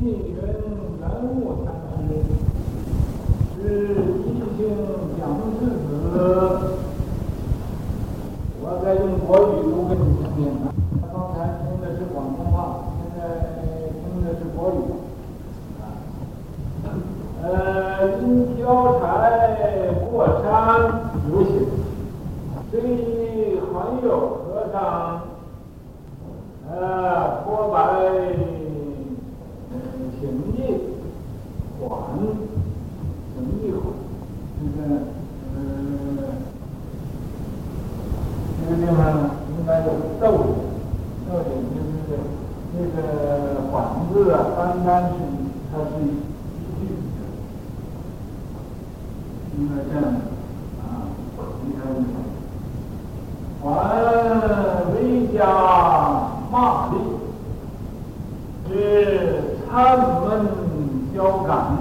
密云圆悟禅师是一姓蒋世子，我在用国语读给你听。他刚才听的是广东话，现在听的是国语。呃，因交差过山有行，这里还有和尚，呃，托白。行义还，行义还，这个，呃，这个地方应该有逗点，逗点就是这个还字啊，是它是一句，应该这样啊，你看，还为家骂力，是。他们交感，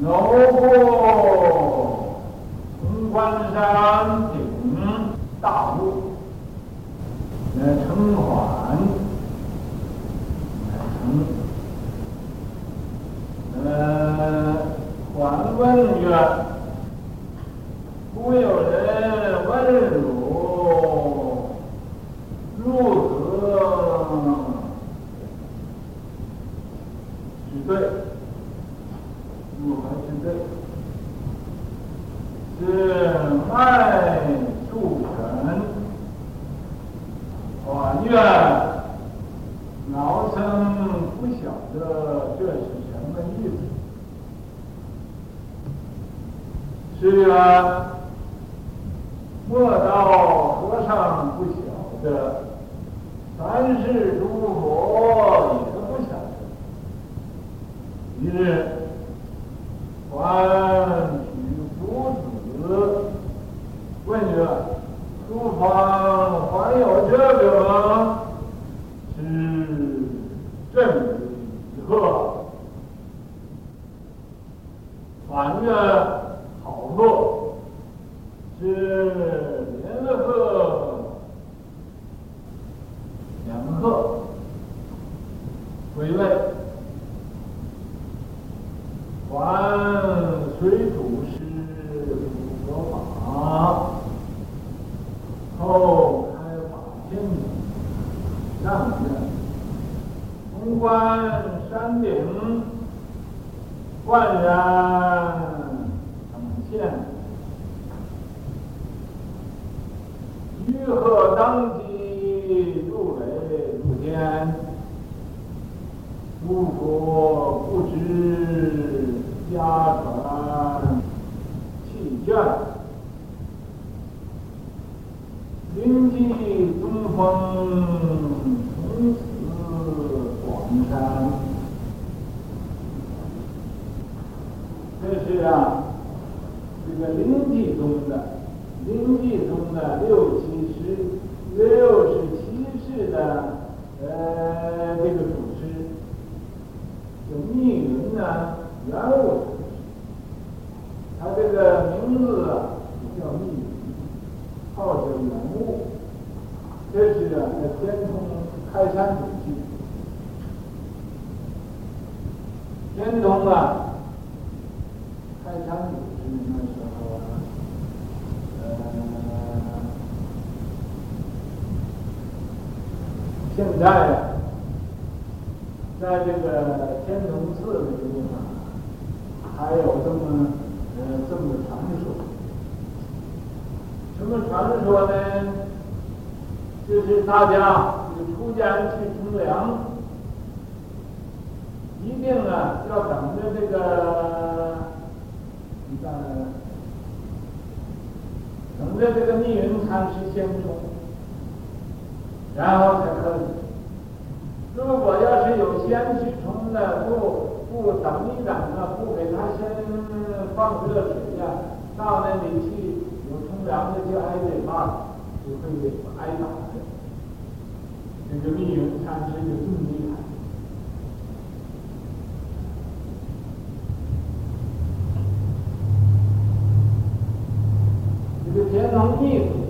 绕过红关山顶大路，来称还，呃，还问曰：故有人问汝，如何是？对，如何是对？是迈速成，还愿晓得这是什么意思。是啊，莫道和尚不晓得，三世诸佛也不晓得。一日，还许夫子问曰：“书房还有这个吗？是正为何？”还曰：“好乐，是连贺两贺，归位。”还随祖师说法，后开法性，上愿，红关山顶，万然呈现，于贺当即入雷入天，诸佛不知。家传弃卷，临济东风，从此广山。这是啊，这个灵济宗的，灵济宗的六七世，六十七世的呃这个祖师，叫密云呢。圆悟，这个名字啊，叫密云，号叫圆悟。这是啊，在天童开山祖师。天童啊，开山祖师那时候，呃，现在啊，在这个天童寺这个地方。还有这么呃这么传说，什么传说呢？就是大家出家去乘凉，一定啊要等着这个，你看，等着这个密云禅师先冲，然后才可以。如果要是有先去冲的不。不等一等啊，不给他先放热水呀，到那里去有冲凉的就挨嘴巴，就会挨打的。这个密云禅师就这么厉害。这个天龙秘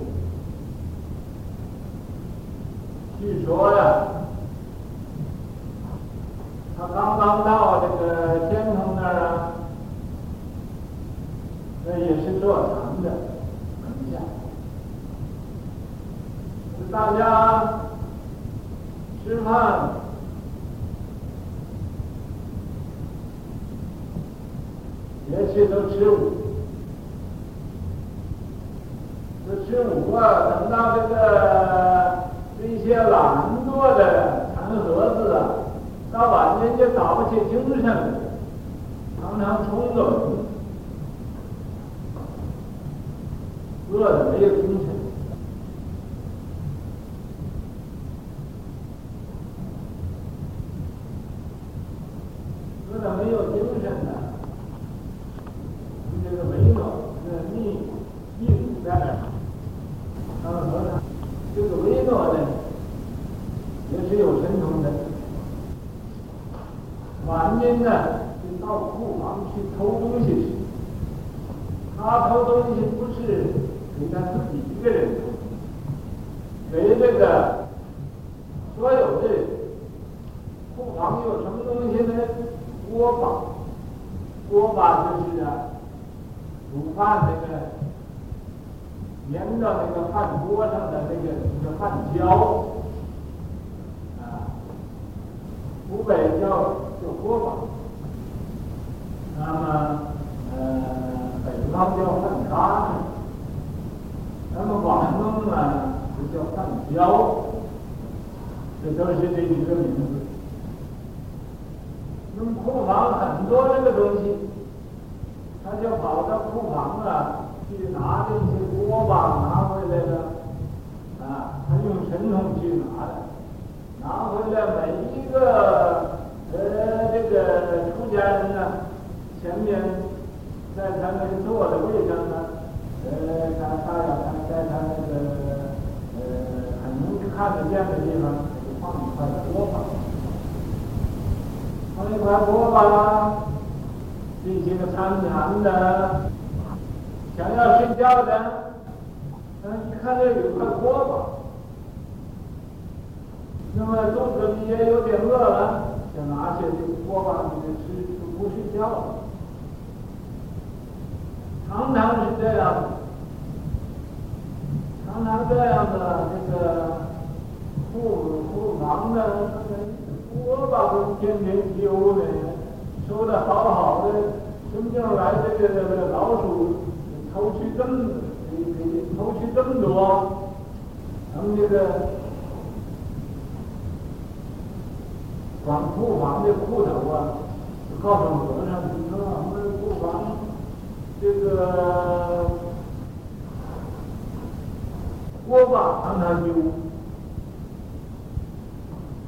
叫。叫锅巴，那么呃，北方叫饭干，那么广东呢就叫饭焦，这都是这几个名字。那么库房很多这个东西，他就跑到库房啊去拿这些锅巴拿回来了，啊，他用神通去拿的，拿回来每一个。呃，这个出家人呢，前面在他们坐的位上呢，呃，他他要他在他那个呃很容易看得见的地方，就放一块锅巴，放一块锅巴，这些个参禅的，想要睡觉的，嗯，一看这有块锅巴，那么肚子里也有点饿了。想拿些这个锅巴给他吃，就不睡觉了。常常是这样，常常这样的这个库库房的那个锅巴都天天丢呢，收的好好的，真正来这个这个老鼠偷去这么给给偷去这么多，等这个。管库房的库头啊，就告诉和尚，你说我们库房这个锅巴让他丢，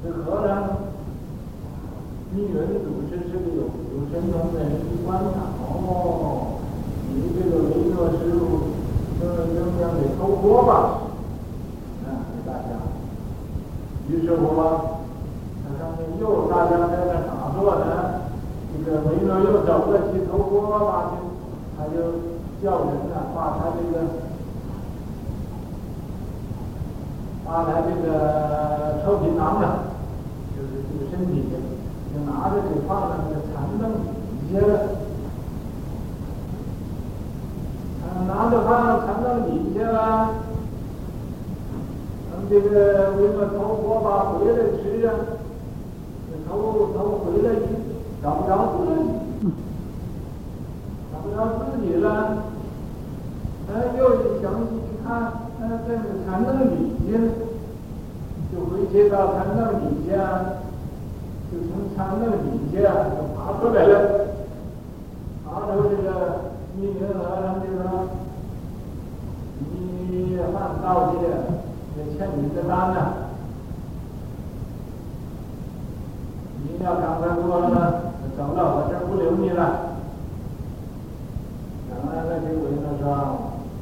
这和尚密云祖师是个有有神通的人，一观察，哦，你这个维诺师傅正正在给偷锅吧，啊，给大家，于是乎。他上面又大家在那打坐呢，这个维诺又走过去偷锅巴去，他就叫人呢，把他这个，把他这个臭皮囊呢，就是这个身体，就拿着给放在那个禅凳底下了，嗯，拿着放到禅凳底下了，等这个维诺偷锅巴回来吃啊。他他回来找不着自己，找不着自己了，哎，又想一看，哎，在那禅凳底下，就回去到禅凳底下，就从禅凳底下就爬出来了，爬出这个密云和尚就说：“你犯盗戒，也欠你的单呢。”你要赶快过了，走了，我这不留你了。然后那些维诺说：“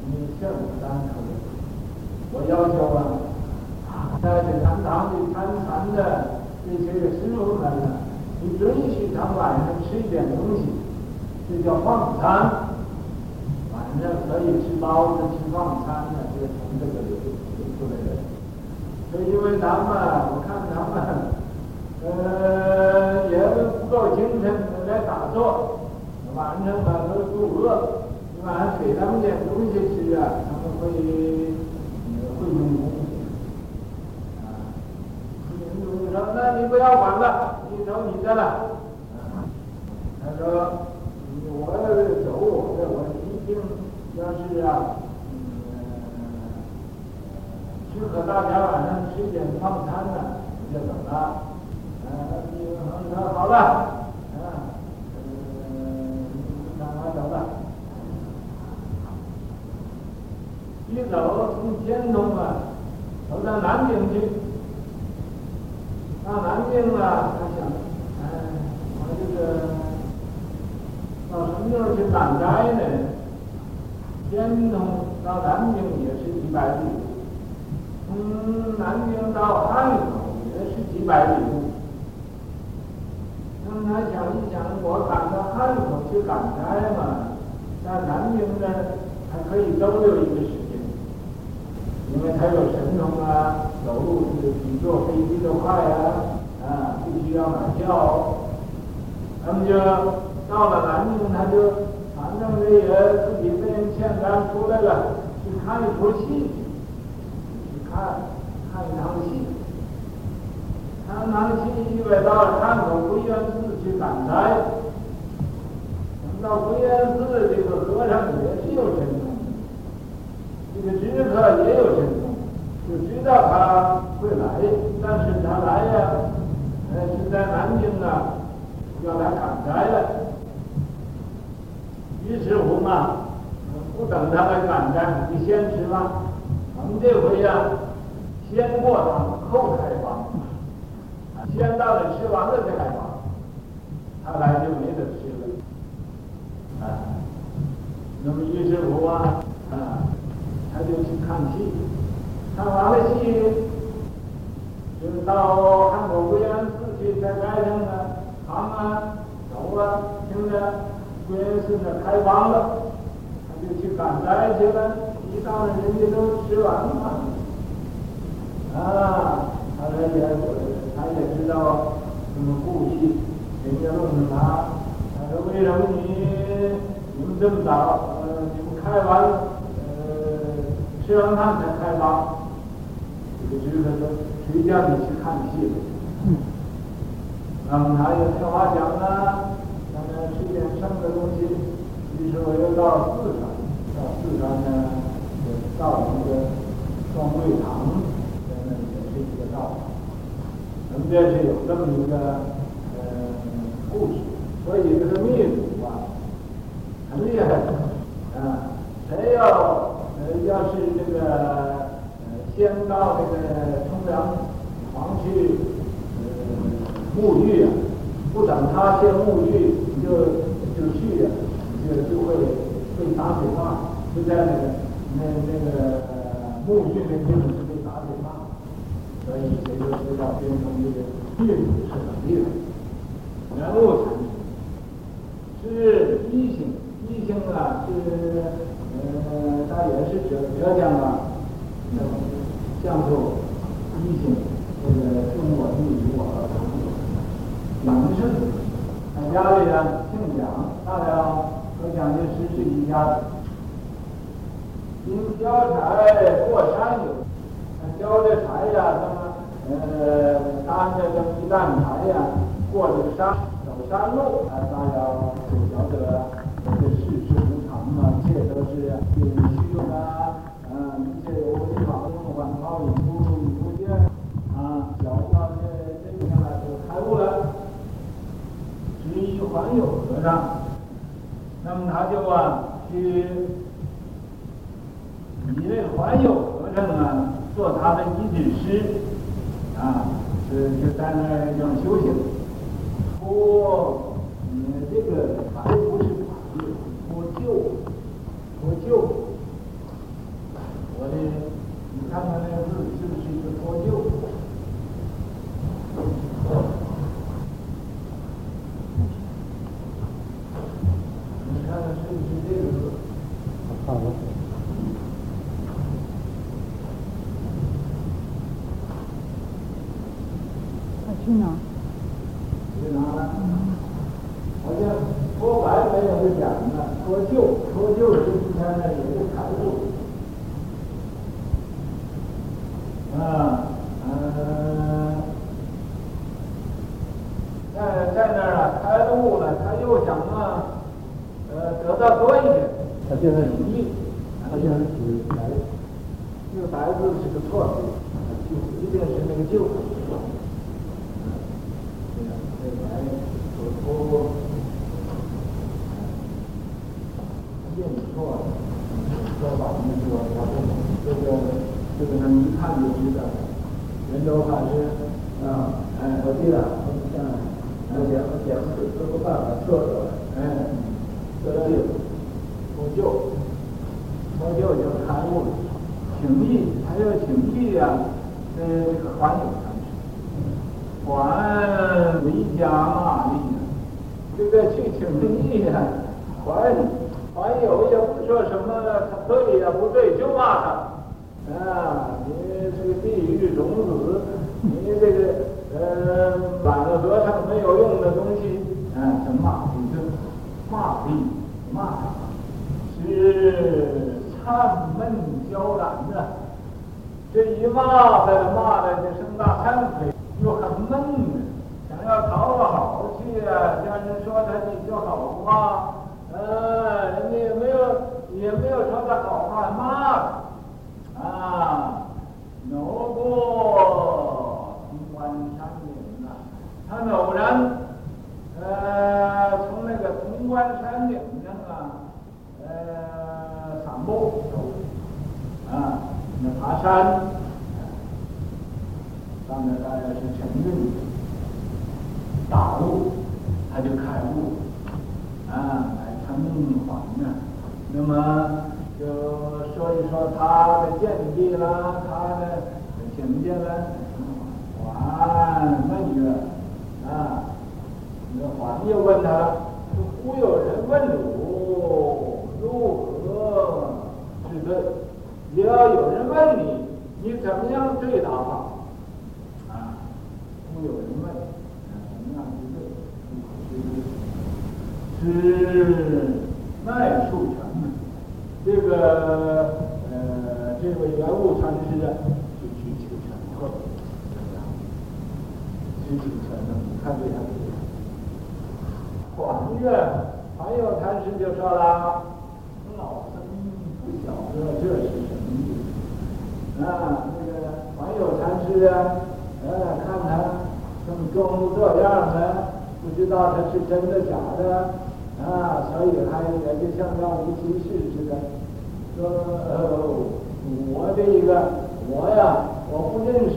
你欠我单可以，我要求啊，在这禅堂里参禅的这些个师傅们呢，你允许他晚上吃一点东西，这叫放餐。晚上可以吃包子、吃放餐的，这个从这个流流出来的。所以因为他们，我看他们。呃，也不够精神来打坐，晚上啊都肚饿，晚上给他们点东西吃啊，他们会会用功啊。印：“那你不要管了，你走你的了。”他说：“我走我的，我一定要是啊，嗯，适合大家晚上吃点放餐的，就走了。”你说好了，嗯，嗯，那我走了。一走从天通啊，走到南京去。到南京啊，他想，哎，我这个到什么时候去赶斋呢？天通到南京也是几百里路，从南京到汉口也是几百里路。他想一想，我赶到汉口去赶斋嘛，在南京呢还可以逗留一个时间，因为他有神通啊，走路是比坐飞机都快啊，啊，不需要买票。那么就到了南京，他就反正这也自己被人欠单出来了，去看一出戏，去看看一场戏。看场戏，因为到了汉口归元寺。去赶斋，等到归元寺，这个和尚也是有神通，这个知客也有神通，就知道他会来，但是他来呀，呃，是在南京啊，要来赶斋了。于是乎嘛，不等他来赶斋，你先吃吧。我们这回呀，先过堂后开房，先到了吃完了再开房。他来就没得吃了，啊，那么于是乎啊，啊，他就去看戏，看完了戏，就到汉口归元寺去，在街上呢，行啊，走啊，听着归元寺那开房了，他就去赶斋去了。一到人家都吃完了，啊，他也他也知道什么顾戏。人家问问他，他说：“为什么你你们这么早？呃，你们开完呃吃完饭才开房？”这个知客说：“谁叫你去看戏嗯？”那么他有些话讲呢，想着吃点剩的东西，于是我又到四川，到四川呢，就到一个双桂堂，在那里也是一个道场。那么这是有这么一个。故事，所以这个秘鲁啊，很厉害的啊！谁要呃要是这个呃先到这个通梁房去呃沐浴啊，不等他先沐浴，你就就去啊，就就会被打嘴巴，就在那个那那个呃沐浴那地方就被打嘴巴，所以谁就知道边城这个秘鲁是很厉害。人物才是异性，异性啊，是呃，他也是浙浙江啊，那么讲究异性，这个中国地理我杨顺，他家里啊姓蒋，大了确实是一家子。经交财过山有，交这财呀，什么呃，搭这个避难台呀，过这个山，走山路，哎，大家就晓得这世事无常嘛，这都是运虚用啊，嗯，这有违法用，晚高也不不见啊，小到这这一天来就开悟了。执一还有和尚。那么他就啊去以那个环友和尚啊做他的一指师，啊，是就在那儿要修行。脱，嗯，这个还不是法律，脱臼，脱臼。我的，你看看那个字是不是一个脱臼？你看看是不是这个字？好了。他去哪？是哪呢？好像脱白没有就讲了，脱旧脱旧是今天呢也是开悟。啊，嗯，在在那儿啊，开悟了，他又想啊，呃，得到多一点。他现在努力，他现在是白，这个白字是个错字，就一定是那个旧。这个这个呢，一看就知道，人都还是啊，哎，我记得，像，我讲我讲是这个办法做的，哎，这个脱旧，脱旧就开悟了，请益还有请益呀，这个还有三事，还为家骂力呀，这个去请益呀，还还有也不说什么他对呀不对就骂他。啊，你这个地狱种子，你这个呃，满了和尚没有用的东西，啊，什么？你就骂地，骂他，是忏闷交然的。这一骂，他就骂的就生大忏悔，又很闷的，想要讨个好去啊，家人说他几句好话，呃，人家也没有也没有说他好话，骂。啊，扭过潼关山岭啊，他偶然呃从那个潼关山岭上啊，呃散步走，啊，那爬山，上面大家是承认大悟，他就开悟，啊，来成还呢，那么。就说一说他的见地啦，他的境界啦，还问曰啊，那皇又问他，忽有人问汝如何是对？也要有人问你，你怎么样对答法？啊，忽有人问，怎么样去对？是麦树全。这个呃，这位圆悟禅师啊，就去求全课，怎么样？去求全了，看这样。还愿，还有禅师就说了：“老僧不晓得这是啊？那个还有禅师啊，呃，看他这么装这样的，不知道他是真的假的。”啊，所以还也就像让无其事似的，说呃，我这一个我呀，我不认识，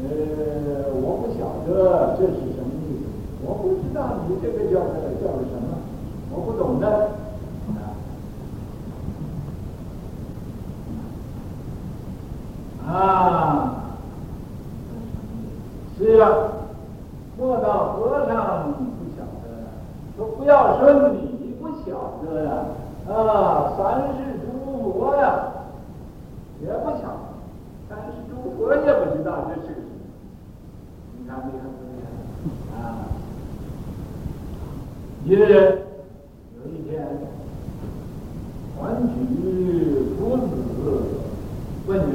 呃，我不晓得这是什么意思，我不知道你这个叫叫什么，我不懂的。啊，是啊，莫道和尚不晓得。说不要说你不晓得呀，啊，三世诸佛呀，也不晓得，三世诸佛也不知道这是什么。你看厉害不厉害？啊，一人有一天，桓举夫子问曰：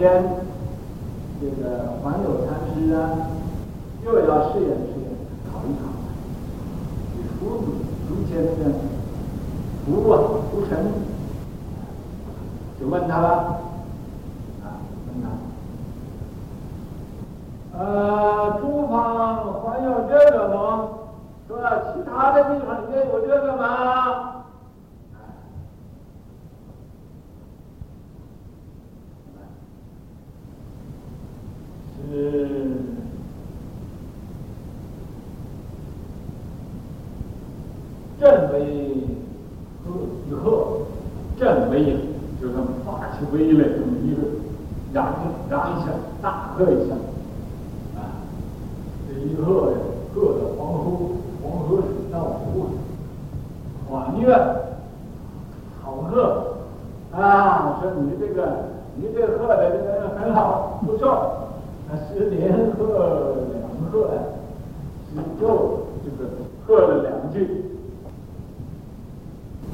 天，这个桓有禅师啊，又要试验试验。考一考，你夫子如前的夫啊，夫臣，就问他了，啊，问他，呃，诸方还有这个吗？说其他的地方也有这个吗？是。振为鹤，一鹤，振为就这么发起威来，这么一个嚷嚷一下，大喝一下，啊，这一喝呀，喝的黄河黄河水倒流啊，还愿，好喝，啊，说你这个你这个喝的这个很好，不错，是连喝两喝呀，是就这个喝了两句，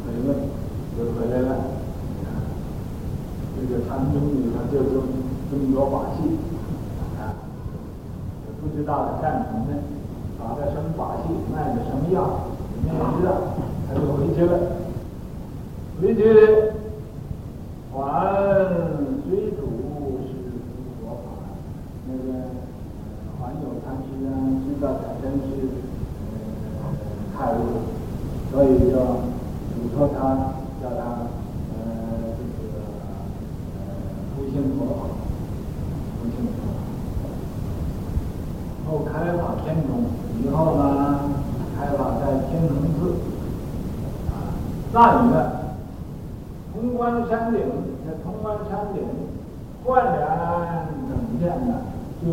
回来就回来了。这个禅宗里头就这么这么多法器，啊，也不知道他干什么呢，打的什么把戏，卖的什么药，没人知道，他就回去了。回去还水煮是佛法，那个还有禅师啊，知道他真是呃开悟，所以就嘱托他，叫他。信佛，不信佛。后开法天宗以后呢，开法在天龙寺，啊，那里呢，潼关山顶，在潼关山顶，灌然等见呢，就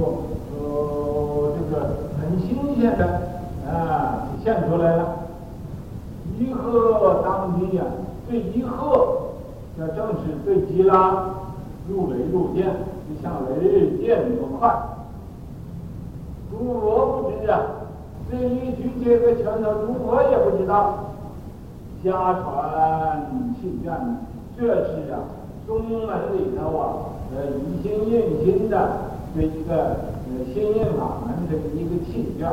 呃这个很新鲜的啊现出来了。一喝当地呀，这一喝，这正是对极了。如雷入电，就像雷电那么快。诸佛不知啊，这一句这个拳头诸佛也不知道。家传信愿，这是啊宗门里头啊，呃以心印心的这一个呃心印法门的一个契愿。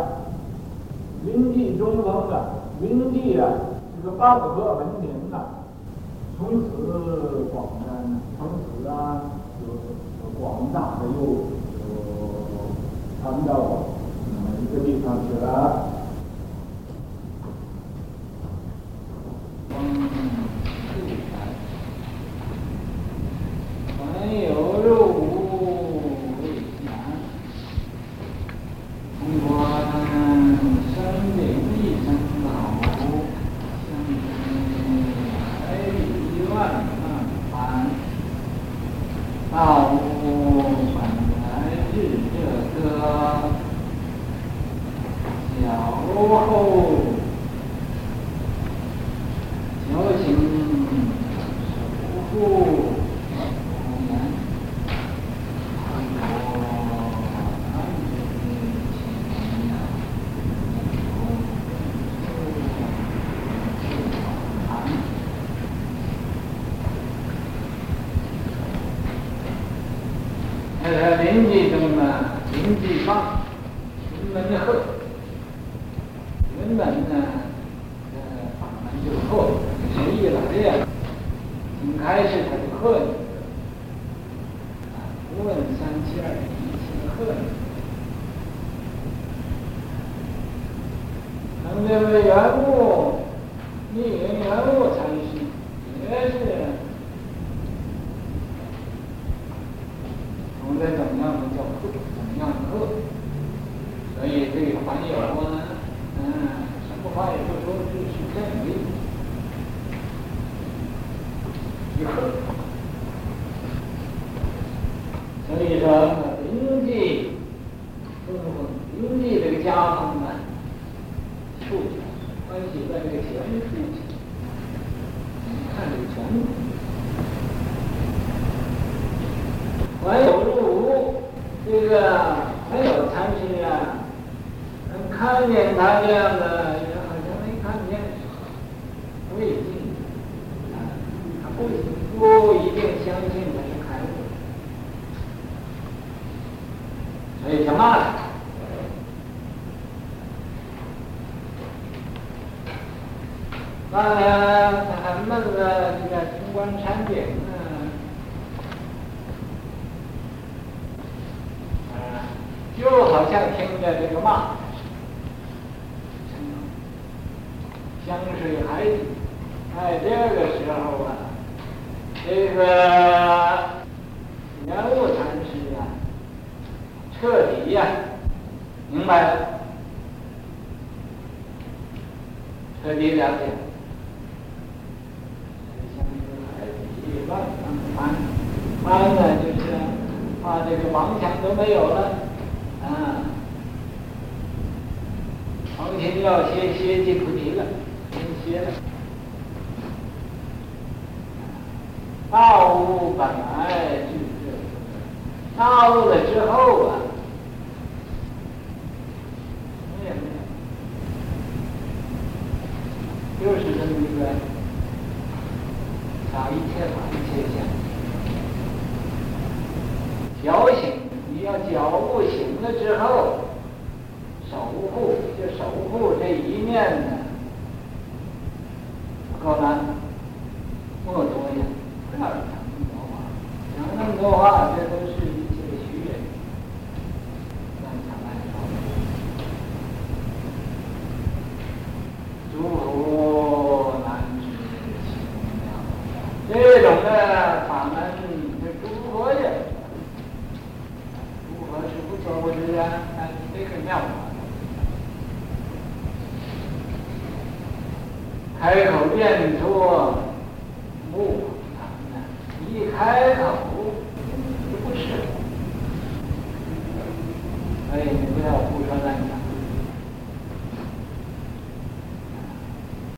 云际中峰的云际啊，这个八个文明啊。从此广呢，从此啊，就广大的又呃传到哪一个地方去了？嗯，还有肉。脚就破，谁一来呀，从开始他就恨你。啊，无论三七二十一，他恨你。啊，因为缘故，因为缘故，才去。也是。我们这怎么样子叫破？怎么样子？所以这个黄有光呢，啊，什么黄也。所以说，经济经济这个家风呢，处关系在这个钱的处你看这个钱。还有入无，这个还有贪心啊，看见他这样的。呃，咱们的这个通关产品，啊，就好像听着这个骂。香水海底，哎，这个时候啊，这个羊肉蚕丝啊，彻底呀，明白了。彻底了解。当然呢，就是怕这个王强都没有了，啊，王强要歇歇进菩提了，先歇了。道路本来就是，道路了之后啊。守护这守护这一面呢，